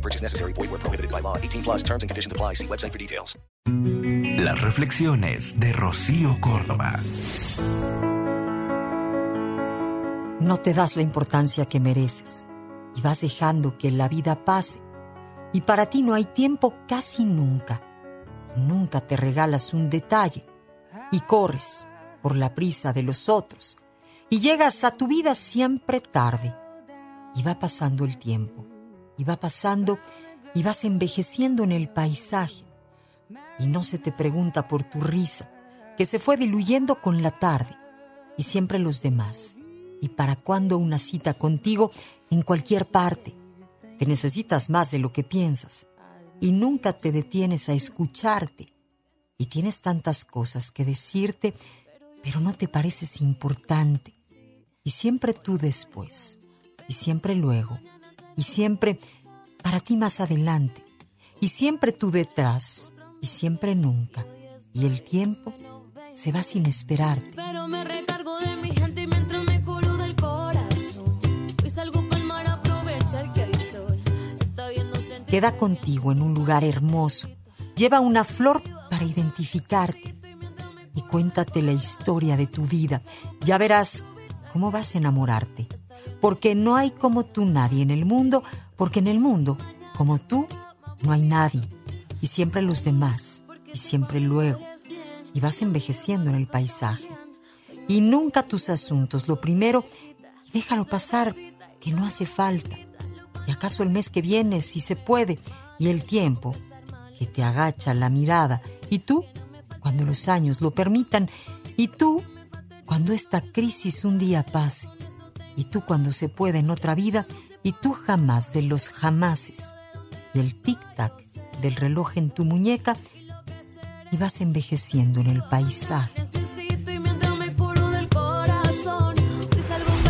No purchase necessary. Void where prohibited by law. 18 plus terms and conditions apply. See website for details. Las reflexiones de Rocío Córdoba. No te das la importancia que mereces y vas dejando que la vida pase. Y para ti no hay tiempo casi nunca. Nunca te regalas un detalle y corres por la prisa de los otros y llegas a tu vida siempre tarde. Y va pasando el tiempo, y va pasando y vas envejeciendo en el paisaje. Y no se te pregunta por tu risa, que se fue diluyendo con la tarde, y siempre los demás. ¿Y para cuándo una cita contigo en cualquier parte? Te necesitas más de lo que piensas y nunca te detienes a escucharte. Y tienes tantas cosas que decirte, pero no te pareces importante. Y siempre tú después, y siempre luego, y siempre para ti más adelante, y siempre tú detrás, y siempre nunca. Y el tiempo se va sin esperarte. Pero me recargo de mi gente mientras me curo del corazón. Y salgo pa'l mar a aprovechar que hay sol. Está viendo sentir. Queda contigo en un lugar hermoso. Lleva una flor para identificarte. Y cuéntate la historia de tu vida. Ya verás cómo vas a enamorarte. Porque no hay como tú nadie en el mundo, porque en el mundo, como tú, no hay nadie. Y siempre los demás, y siempre luego. Y vas envejeciendo en el paisaje. Y nunca tus asuntos, lo primero, déjalo pasar, que no hace falta. Y acaso el mes que viene, si se puede, y el tiempo, que te agacha la mirada, y tú, cuando los años lo permitan, y tú, cuando esta crisis un día pase, y tú cuando se pueda en otra vida, y tú jamás de los jamases, y el tic-tac del reloj en tu muñeca, y vas envejeciendo en el paisaje.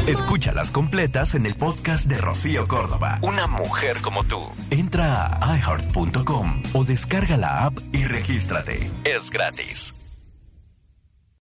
Escúchalas completas en el podcast de Rocío Córdoba. Una mujer como tú. Entra a iHeart.com o descarga la app y regístrate. Es gratis.